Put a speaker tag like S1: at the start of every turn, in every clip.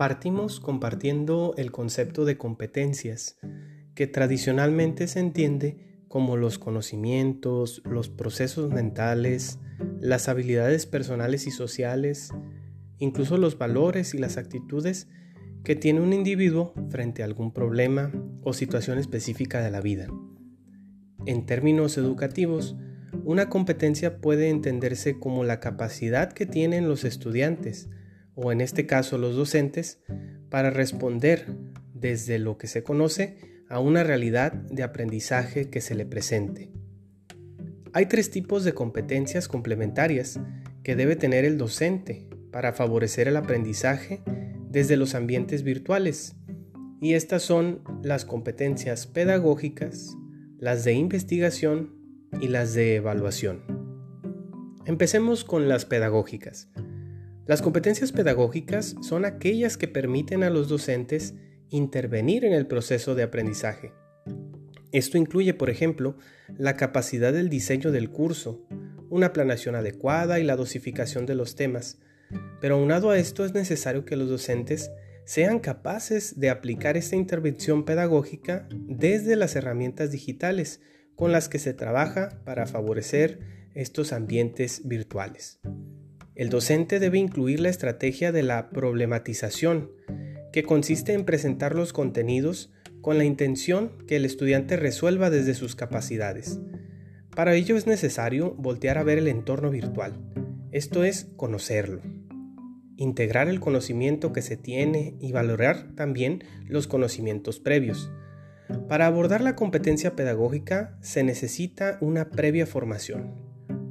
S1: Partimos compartiendo el concepto de competencias, que tradicionalmente se entiende como los conocimientos, los procesos mentales, las habilidades personales y sociales, incluso los valores y las actitudes que tiene un individuo frente a algún problema o situación específica de la vida. En términos educativos, una competencia puede entenderse como la capacidad que tienen los estudiantes, o en este caso los docentes, para responder desde lo que se conoce a una realidad de aprendizaje que se le presente. Hay tres tipos de competencias complementarias que debe tener el docente para favorecer el aprendizaje desde los ambientes virtuales, y estas son las competencias pedagógicas, las de investigación y las de evaluación. Empecemos con las pedagógicas. Las competencias pedagógicas son aquellas que permiten a los docentes intervenir en el proceso de aprendizaje. Esto incluye, por ejemplo, la capacidad del diseño del curso, una planeación adecuada y la dosificación de los temas. Pero aunado a esto es necesario que los docentes sean capaces de aplicar esta intervención pedagógica desde las herramientas digitales con las que se trabaja para favorecer estos ambientes virtuales. El docente debe incluir la estrategia de la problematización, que consiste en presentar los contenidos con la intención que el estudiante resuelva desde sus capacidades. Para ello es necesario voltear a ver el entorno virtual, esto es conocerlo, integrar el conocimiento que se tiene y valorar también los conocimientos previos. Para abordar la competencia pedagógica se necesita una previa formación.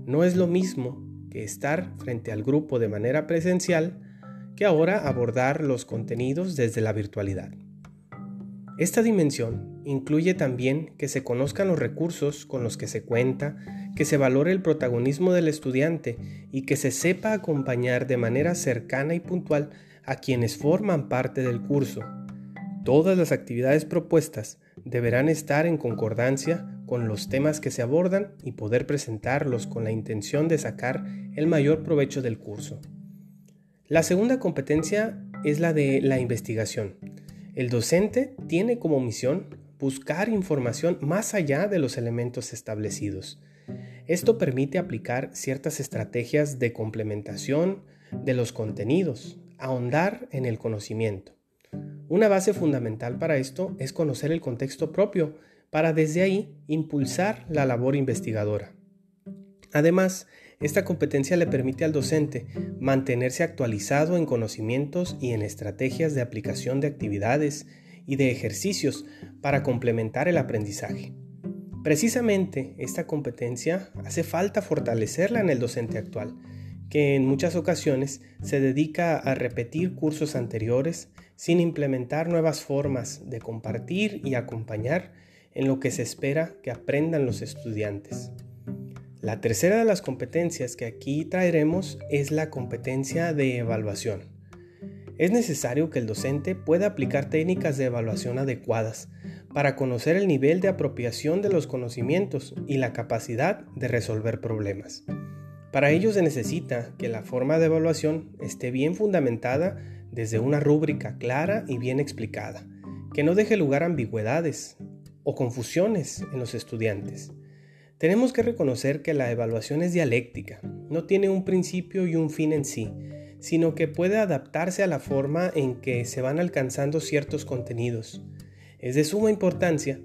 S1: No es lo mismo que estar frente al grupo de manera presencial que ahora abordar los contenidos desde la virtualidad. Esta dimensión incluye también que se conozcan los recursos con los que se cuenta, que se valore el protagonismo del estudiante y que se sepa acompañar de manera cercana y puntual a quienes forman parte del curso. Todas las actividades propuestas deberán estar en concordancia con los temas que se abordan y poder presentarlos con la intención de sacar el mayor provecho del curso. La segunda competencia es la de la investigación. El docente tiene como misión buscar información más allá de los elementos establecidos. Esto permite aplicar ciertas estrategias de complementación de los contenidos, ahondar en el conocimiento. Una base fundamental para esto es conocer el contexto propio para desde ahí impulsar la labor investigadora. Además, esta competencia le permite al docente mantenerse actualizado en conocimientos y en estrategias de aplicación de actividades y de ejercicios para complementar el aprendizaje. Precisamente esta competencia hace falta fortalecerla en el docente actual, que en muchas ocasiones se dedica a repetir cursos anteriores sin implementar nuevas formas de compartir y acompañar en lo que se espera que aprendan los estudiantes. La tercera de las competencias que aquí traeremos es la competencia de evaluación. Es necesario que el docente pueda aplicar técnicas de evaluación adecuadas para conocer el nivel de apropiación de los conocimientos y la capacidad de resolver problemas. Para ello se necesita que la forma de evaluación esté bien fundamentada desde una rúbrica clara y bien explicada, que no deje lugar a ambigüedades, o confusiones en los estudiantes. Tenemos que reconocer que la evaluación es dialéctica, no tiene un principio y un fin en sí, sino que puede adaptarse a la forma en que se van alcanzando ciertos contenidos. Es de suma importancia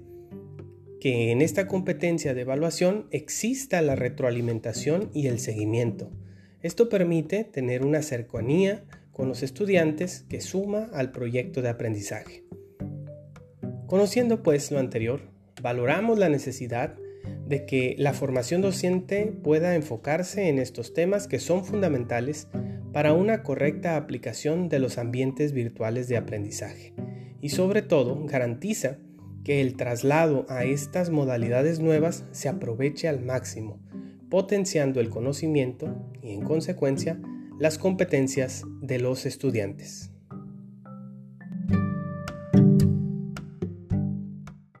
S1: que en esta competencia de evaluación exista la retroalimentación y el seguimiento. Esto permite tener una cercanía con los estudiantes que suma al proyecto de aprendizaje. Conociendo pues lo anterior, valoramos la necesidad de que la formación docente pueda enfocarse en estos temas que son fundamentales para una correcta aplicación de los ambientes virtuales de aprendizaje y sobre todo garantiza que el traslado a estas modalidades nuevas se aproveche al máximo, potenciando el conocimiento y en consecuencia las competencias de los estudiantes.